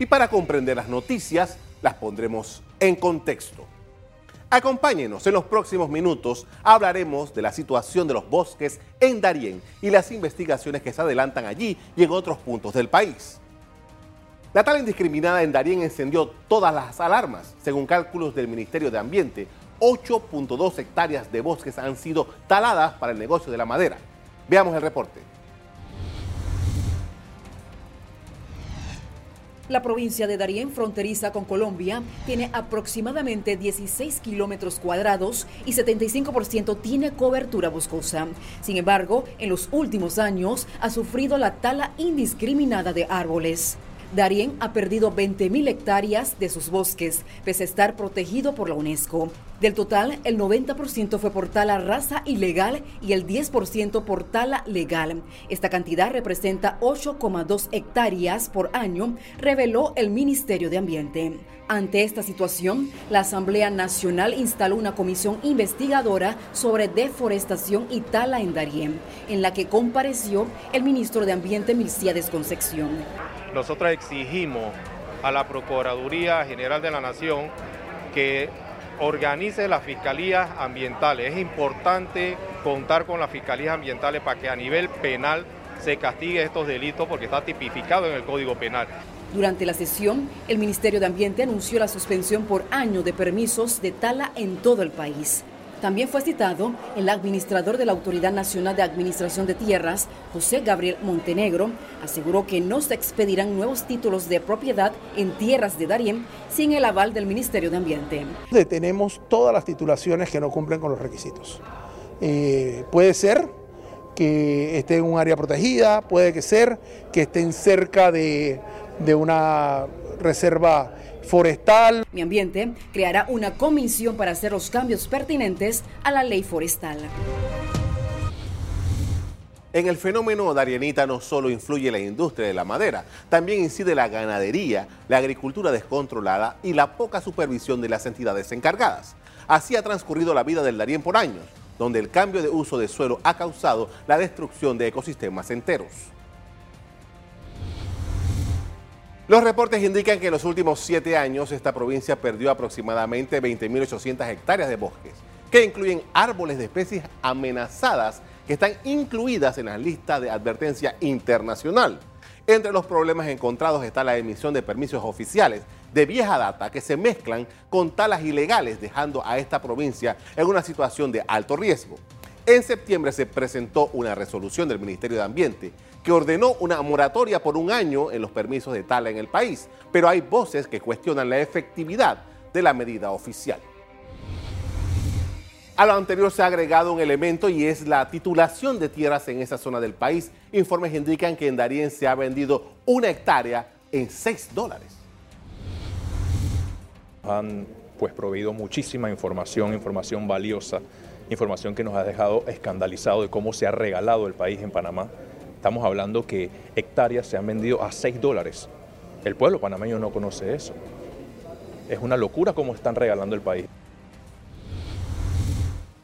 Y para comprender las noticias, las pondremos en contexto. Acompáñenos, en los próximos minutos hablaremos de la situación de los bosques en Darién y las investigaciones que se adelantan allí y en otros puntos del país. La tala indiscriminada en Darién encendió todas las alarmas. Según cálculos del Ministerio de Ambiente, 8.2 hectáreas de bosques han sido taladas para el negocio de la madera. Veamos el reporte. La provincia de Darién, fronteriza con Colombia, tiene aproximadamente 16 kilómetros cuadrados y 75% tiene cobertura boscosa. Sin embargo, en los últimos años ha sufrido la tala indiscriminada de árboles. Darién ha perdido 20.000 hectáreas de sus bosques, pese a estar protegido por la UNESCO. Del total, el 90% fue por tala raza ilegal y el 10% por tala legal. Esta cantidad representa 8,2 hectáreas por año, reveló el Ministerio de Ambiente. Ante esta situación, la Asamblea Nacional instaló una comisión investigadora sobre deforestación y tala en Darién, en la que compareció el ministro de Ambiente Milciades Concepción nosotros exigimos a la Procuraduría General de la Nación que organice las fiscalías ambientales. Es importante contar con las fiscalías ambientales para que a nivel penal se castigue estos delitos porque está tipificado en el Código Penal. Durante la sesión, el Ministerio de Ambiente anunció la suspensión por año de permisos de tala en todo el país. También fue citado el administrador de la Autoridad Nacional de Administración de Tierras, José Gabriel Montenegro, aseguró que no se expedirán nuevos títulos de propiedad en tierras de Darién sin el aval del Ministerio de Ambiente. Detenemos todas las titulaciones que no cumplen con los requisitos. Eh, puede ser que esté en un área protegida, puede que ser que estén cerca de, de una reserva forestal. Mi Ambiente creará una comisión para hacer los cambios pertinentes a la ley forestal. En el fenómeno Darienita no solo influye la industria de la madera, también incide la ganadería, la agricultura descontrolada y la poca supervisión de las entidades encargadas. Así ha transcurrido la vida del Darién por años, donde el cambio de uso de suelo ha causado la destrucción de ecosistemas enteros. Los reportes indican que en los últimos siete años esta provincia perdió aproximadamente 20.800 hectáreas de bosques, que incluyen árboles de especies amenazadas que están incluidas en la lista de advertencia internacional. Entre los problemas encontrados está la emisión de permisos oficiales de vieja data que se mezclan con talas ilegales, dejando a esta provincia en una situación de alto riesgo. En septiembre se presentó una resolución del Ministerio de Ambiente que ordenó una moratoria por un año en los permisos de tala en el país, pero hay voces que cuestionan la efectividad de la medida oficial. A lo anterior se ha agregado un elemento y es la titulación de tierras en esa zona del país. Informes indican que en Darien se ha vendido una hectárea en 6 dólares. Han pues proveído muchísima información, información valiosa, información que nos ha dejado escandalizado de cómo se ha regalado el país en Panamá. Estamos hablando que hectáreas se han vendido a 6 dólares. El pueblo panameño no conoce eso. Es una locura cómo están regalando el país.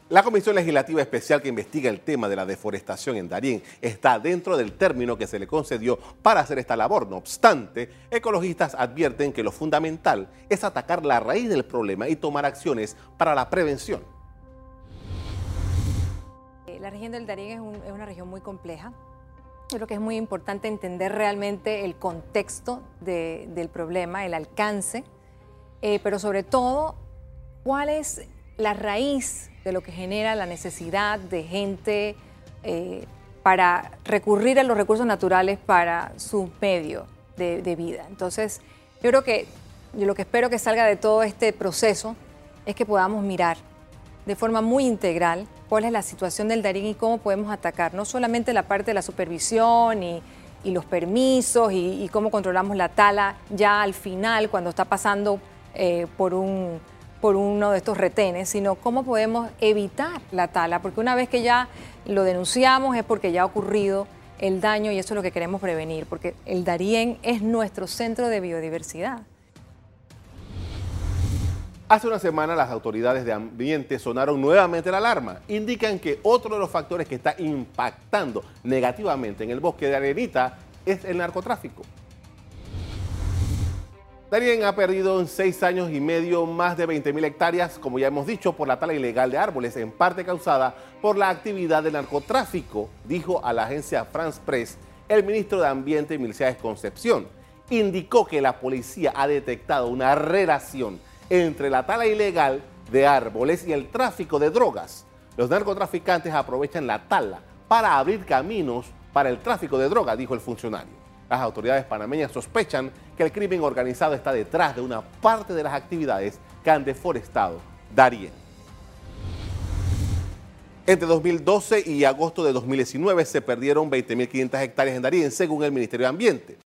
La Comisión Legislativa Especial que investiga el tema de la deforestación en Darién está dentro del término que se le concedió para hacer esta labor. No obstante, ecologistas advierten que lo fundamental es atacar la raíz del problema y tomar acciones para la prevención. La región del Darién es, una región muy compleja. Yo creo que es muy importante entender realmente el contexto del problema, el alcance, eh, pero sobre todo cuál es la raíz de lo que genera la necesidad de gente eh, para recurrir a los recursos naturales para su medio de, de, vida. Entonces, yo creo que yo lo que espero que salga de todo este proceso es que podamos mirar de forma muy integral cuál es la situación del Darín y cómo podemos atacar, no solamente la parte de la supervisión y, los permisos y, cómo controlamos la tala ya al final cuando está pasando eh, por, un, por uno de estos retenes, sino cómo podemos evitar la tala, porque una vez que ya lo denunciamos es porque ya ha ocurrido el daño y eso es lo que queremos prevenir, porque el Darién es nuestro centro de biodiversidad. Hace una semana las autoridades de ambiente sonaron nuevamente la alarma. Indican que otro de los factores que está impactando negativamente en el bosque de Arenita es el narcotráfico. Darien ha perdido en seis años y medio más de 20.000 hectáreas, como ya hemos dicho, por la tala ilegal de árboles, en parte causada por la actividad del narcotráfico, dijo a la agencia France Press el ministro de Ambiente y Milicia Concepción. Indicó que la policía ha detectado una relación entre la tala ilegal de árboles y el tráfico de drogas. Los narcotraficantes aprovechan la tala para abrir caminos para el tráfico de drogas, dijo el funcionario. Las autoridades panameñas sospechan que el crimen organizado está detrás de una parte de las actividades que han deforestado Darien. Entre 2012 y agosto de 2019 se perdieron 20.500 hectáreas en Darien, según el Ministerio de Ambiente.